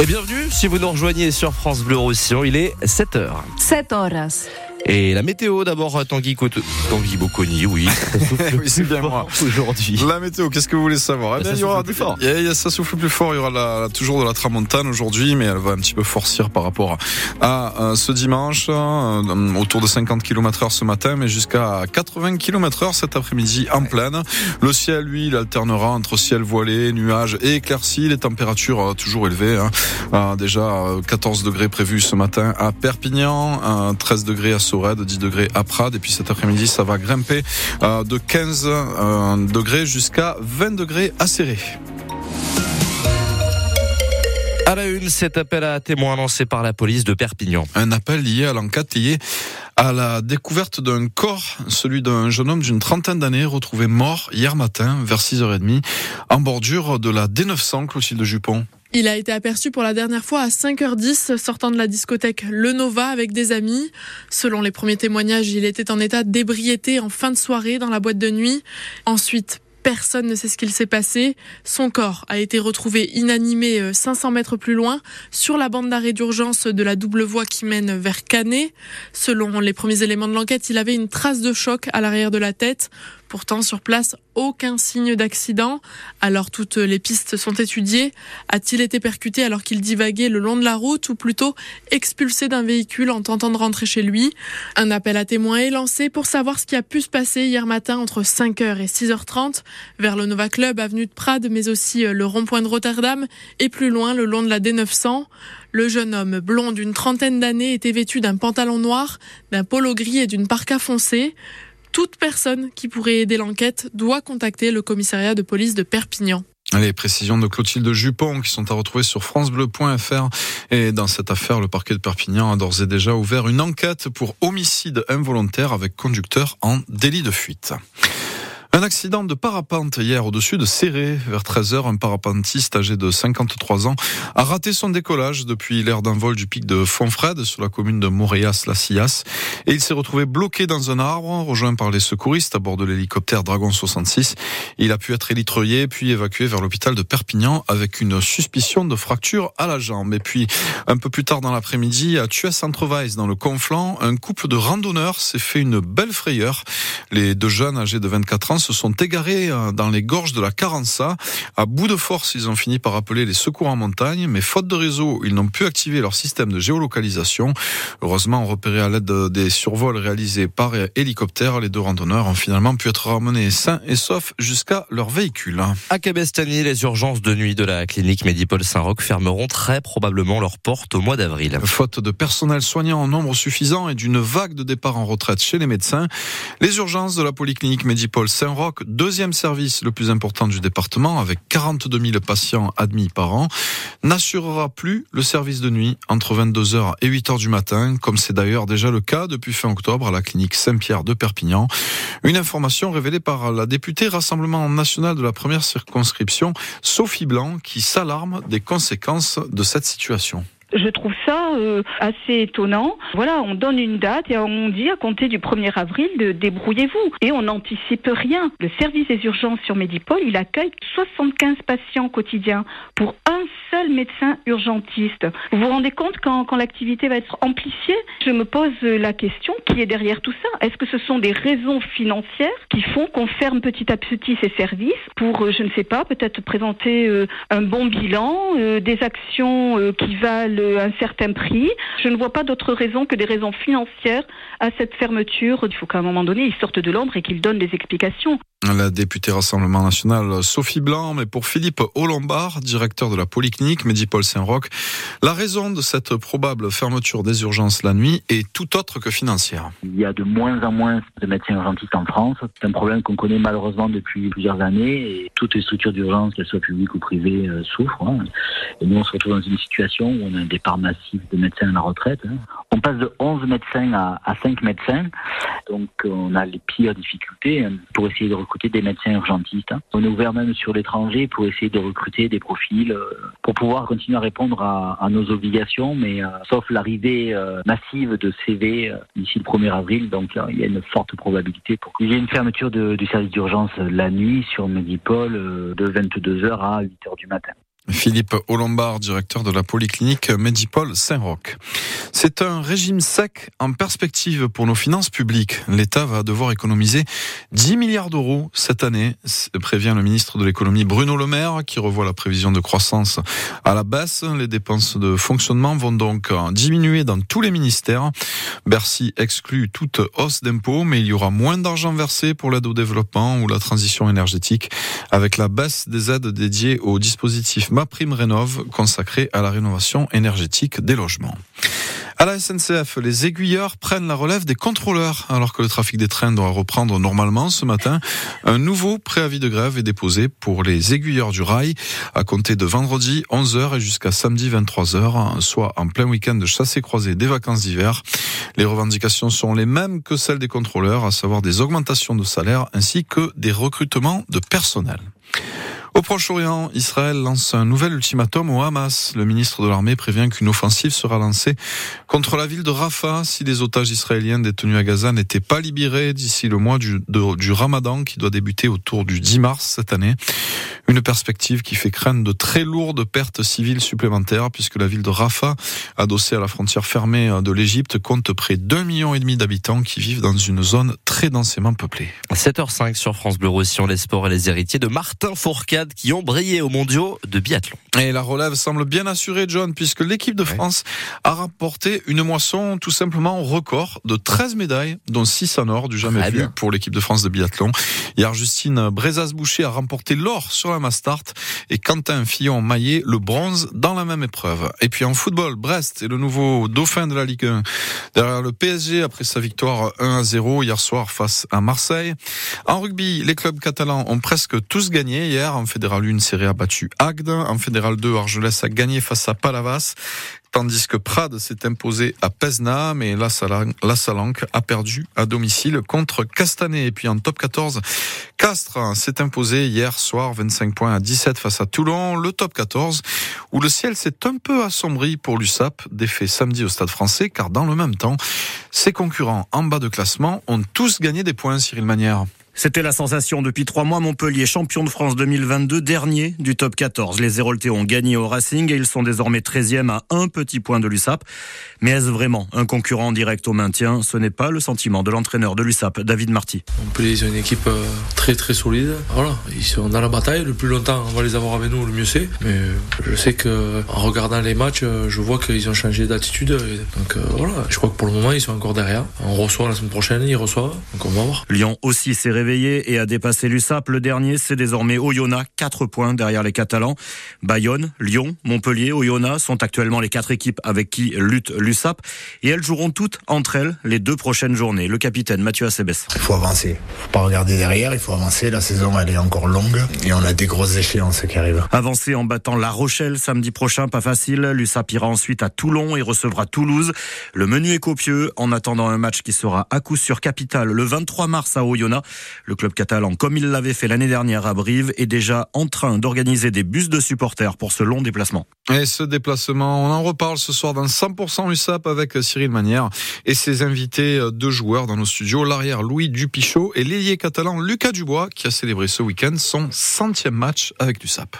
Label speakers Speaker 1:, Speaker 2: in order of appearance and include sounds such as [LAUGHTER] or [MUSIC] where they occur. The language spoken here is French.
Speaker 1: Et bienvenue si vous nous rejoignez sur France Bleu Roussillon, il est 7h.
Speaker 2: 7 horas.
Speaker 1: Et la météo d'abord, Tanguy, Cote- Tanguy Bocconi, oui. [LAUGHS] ça souffle
Speaker 3: Oui, c'est
Speaker 1: plus
Speaker 3: bien
Speaker 1: fort
Speaker 3: moi.
Speaker 1: Aujourd'hui.
Speaker 3: La météo, qu'est-ce que vous voulez savoir Eh bien,
Speaker 1: ça
Speaker 3: il y aura
Speaker 1: souffle plus fort.
Speaker 3: A- ça souffle plus fort. Il y aura la- toujours de la tramontane aujourd'hui, mais elle va un petit peu forcir par rapport à euh, ce dimanche, euh, autour de 50 km heure ce matin, mais jusqu'à 80 km heure cet après-midi en pleine. Le ciel, lui, il alternera entre ciel voilé, nuages et éclaircies. Les températures euh, toujours élevées. hein. Euh, déjà euh, 14 degrés prévus ce matin à Perpignan, euh, 13 degrés à Sorède, 10 degrés à Prades, et puis cet après-midi, ça va grimper euh, de 15 euh, degrés jusqu'à 20 degrés à Serré.
Speaker 1: À la une, cet appel à témoins lancé par la police de Perpignan.
Speaker 3: Un appel lié à l'enquête lié à la découverte d'un corps, celui d'un jeune homme d'une trentaine d'années retrouvé mort hier matin vers 6h30 en bordure de la D900 Clotilde Jupon.
Speaker 4: Il a été aperçu pour la dernière fois à 5h10 sortant de la discothèque Le Nova avec des amis. Selon les premiers témoignages, il était en état d'ébriété en fin de soirée dans la boîte de nuit. Ensuite, personne ne sait ce qu'il s'est passé. Son corps a été retrouvé inanimé euh, 500 mètres plus loin sur la bande d'arrêt d'urgence de la double voie qui mène vers Canet. Selon les premiers éléments de l'enquête, il avait une trace de choc à l'arrière de la tête. Pourtant, sur place, aucun signe d'accident. Alors toutes les pistes sont étudiées. A-t-il été percuté alors qu'il divaguait le long de la route ou plutôt expulsé d'un véhicule en tentant de rentrer chez lui? Un appel à témoins est lancé pour savoir ce qui a pu se passer hier matin entre 5h et 6h30 vers le Nova Club avenue de Prades mais aussi euh, le rond-point de Rotterdam et plus loin le long de la D900. Le jeune homme blond d'une trentaine d'années était vêtu d'un pantalon noir, d'un polo gris et d'une parka foncée. Toute personne qui pourrait aider l'enquête doit contacter le commissariat de police de Perpignan.
Speaker 3: Les précisions de Clotilde Jupon qui sont à retrouver sur francebleu.fr. Et dans cette affaire, le parquet de Perpignan a d'ores et déjà ouvert une enquête pour homicide involontaire avec conducteur en délit de fuite. Un accident de parapente hier au-dessus de Serré. Vers 13h, un parapentiste âgé de 53 ans a raté son décollage depuis l'air d'un vol du pic de Fontfred sur la commune de Montréas-la-Sillas. Et il s'est retrouvé bloqué dans un arbre, rejoint par les secouristes à bord de l'hélicoptère Dragon 66. Il a pu être élitreuillé puis évacué vers l'hôpital de Perpignan avec une suspicion de fracture à la jambe. Et puis, un peu plus tard dans l'après-midi, à Thues-Entreweis, dans le Conflans, un couple de randonneurs s'est fait une belle frayeur. Les deux jeunes âgés de 24 ans se sont égarés euh, dans les gorges de la Carença. À bout de force, ils ont fini par appeler les secours en montagne, mais faute de réseau, ils n'ont pu activer leur système de géolocalisation. Heureusement, repérés à l'aide de- des survols réalisés par hélicoptère, les deux randonneurs ont finalement pu être ramenés sains et saufs jusqu'à leur véhicule.
Speaker 1: À Cabestany, les urgences de nuit de la clinique Médipol Saint-Roch fermeront très probablement leurs portes au mois d'avril.
Speaker 3: Faute de personnel soignant en nombre suffisant et d'une vague de départ en retraite chez les médecins, les urgences de la polyclinique Médipol Saint-Roch, deuxième service le plus important du département avec 42 000 patients admis par an, n'assurera plus le service de nuit entre 22h et 8h du matin, comme c'est d'ailleurs déjà le cas depuis fin octobre à la clinique Saint-Pierre de Perpignan. Une information révélée par la députée Rassemblement national de la première circonscription, Sophie Blanc, qui s'alarme des conséquences de cette situation.
Speaker 5: Je trouve ça euh, assez étonnant. Voilà, on donne une date et on dit à compter du 1er avril débrouillez-vous. Et on n'anticipe rien. Le service des urgences sur Médipol, il accueille 75 patients quotidiens pour un seul médecin urgentiste. Vous vous rendez compte quand, quand l'activité va être amplifiée? Je me pose la question qui est derrière tout ça Est-ce que ce sont des raisons financières qui font qu'on ferme petit à petit ces services pour, euh, je ne sais pas, peut-être présenter euh, un bon bilan, euh, des actions euh, qui valent un certain prix. Je ne vois pas d'autre raison que des raisons financières à cette fermeture. Il faut qu'à un moment donné, ils sortent de l'ombre et qu'ils donnent des explications.
Speaker 3: La députée Rassemblement National Sophie Blanc, mais pour Philippe Olombard, directeur de la Polyclinique Médipol Saint-Roch, la raison de cette probable fermeture des urgences la nuit est tout autre que financière.
Speaker 6: Il y a de moins en moins de médecins urgentistes en France. C'est un problème qu'on connaît malheureusement depuis plusieurs années et toutes les structures d'urgence, qu'elles soient publiques ou privées, euh, souffrent. hein. Et nous, on se retrouve dans une situation où on a un départ de médecins à la retraite. Hein. On passe de 11 médecins à, à 5 médecins, donc on a les pires difficultés hein, pour essayer de recruter des médecins urgentistes. Hein. On est ouvert même sur l'étranger pour essayer de recruter des profils euh, pour pouvoir continuer à répondre à, nos obligations, mais euh, sauf l'arrivée euh, massive de CV d'ici le 1er avril, donc il y a une forte probabilité pour qu'il y ait une fermeture du service d'urgence la nuit sur Medipol de 22h à 8h du matin.
Speaker 3: Philippe Olombard, directeur de la polyclinique Medipol Saint-Roch. C'est un régime sec en perspective pour nos finances publiques. L'État va devoir économiser 10 milliards d'euros cette année, prévient le ministre de l'économie Bruno Le Maire, qui revoit la prévision de croissance à la baisse. Les dépenses de fonctionnement vont donc diminuer dans tous les ministères. Bercy exclut toute hausse d'impôts, mais il y aura moins d'argent versé pour l'aide au développement ou la transition énergétique avec la baisse des aides dédiées aux dispositifs Ma Prime Rénov consacrée à la rénovation énergétique des logements. À la SNCF, les aiguilleurs prennent la relève des contrôleurs. Alors que le trafic des trains doit reprendre normalement ce matin, un nouveau préavis de grève est déposé pour les aiguilleurs du rail à compter de vendredi 11h et jusqu'à samedi 23h, soit en plein week-end de chassé croisé des vacances d'hiver. Les revendications sont les mêmes que celles des contrôleurs, à savoir des augmentations de salaire ainsi que des recrutements de personnel. Au Proche-Orient, Israël lance un nouvel ultimatum au Hamas. Le ministre de l'Armée prévient qu'une offensive sera lancée contre la ville de Rafah si les otages israéliens détenus à Gaza n'étaient pas libérés d'ici le mois du, du Ramadan qui doit débuter autour du 10 mars cette année. Une perspective qui fait craindre de très lourdes pertes civiles supplémentaires puisque la ville de Rafah, adossée à la frontière fermée de l'Égypte, compte près d'un million et demi d'habitants qui vivent dans une zone très densément peuplée.
Speaker 1: 7h05 sur France Bleu Roussillon, les sports et les héritiers de Martin Fourcade qui ont brillé aux mondiaux de biathlon.
Speaker 3: Et la relève semble bien assurée, John, puisque l'équipe de France a rapporté une moisson tout simplement record de 13 médailles, dont 6 en or, du jamais vu pour l'équipe de France de biathlon. Hier, Justine Brezas-Boucher a remporté l'or sur la Mastart et Quentin Fillon-Maillet le bronze dans la même épreuve. Et puis en football, Brest est le nouveau dauphin de la Ligue 1 derrière le PSG après sa victoire 1 à 0 hier soir face à Marseille. En rugby, les clubs catalans ont presque tous gagné hier en Fédéral 1, Serie a battu Agde. En Fédéral 2, Argelès a gagné face à Palavas tandis que Prades s'est imposé à Pesna, mais la Salanque a perdu à domicile contre Castanet. Et puis en top 14, Castres s'est imposé hier soir 25 points à 17 face à Toulon, le top 14, où le ciel s'est un peu assombri pour l'USAP, défait samedi au Stade français, car dans le même temps, ses concurrents en bas de classement ont tous gagné des points, Cyril Manière.
Speaker 2: C'était la sensation depuis trois mois. Montpellier, champion de France 2022, dernier du top 14. Les Héroltais ont gagné au Racing et ils sont désormais 13e à un petit point de l'USAP. Mais est-ce vraiment un concurrent direct au maintien? Ce n'est pas le sentiment de l'entraîneur de l'USAP, David Marty.
Speaker 7: Montpellier, c'est une équipe euh, très très solide. Voilà, ils sont dans la bataille. Le plus longtemps on va les avoir avec nous, le mieux c'est. Mais je sais que en regardant les matchs, euh, je vois qu'ils ont changé d'attitude. Donc euh, voilà, je crois que pour le moment, ils sont encore derrière. On reçoit la semaine prochaine, ils reçoivent. Donc on va voir.
Speaker 2: Lyon aussi et a dépassé l'USAP. Le dernier, c'est désormais Oyonnax, 4 points derrière les Catalans. Bayonne, Lyon, Montpellier, Oyonnax sont actuellement les quatre équipes avec qui lutte l'USAP et elles joueront toutes entre elles les deux prochaines journées. Le capitaine Mathieu Acebes.
Speaker 8: Il faut avancer. Il faut pas regarder derrière, il faut avancer. La saison, elle est encore longue et on a des grosses échéances qui arrivent.
Speaker 2: Avancer en battant La Rochelle samedi prochain, pas facile. L'USAP ira ensuite à Toulon et recevra Toulouse. Le menu est copieux en attendant un match qui sera à coup sur capital le 23 mars à Oyonnax. Le club catalan, comme il l'avait fait l'année dernière à Brive, est déjà en train d'organiser des bus de supporters pour ce long déplacement.
Speaker 3: Et ce déplacement, on en reparle ce soir dans 100% USAP avec Cyril Manière et ses invités de joueurs dans nos studios, l'arrière Louis Dupichot et l'ailier catalan Lucas Dubois qui a célébré ce week-end son centième match avec l'USAP.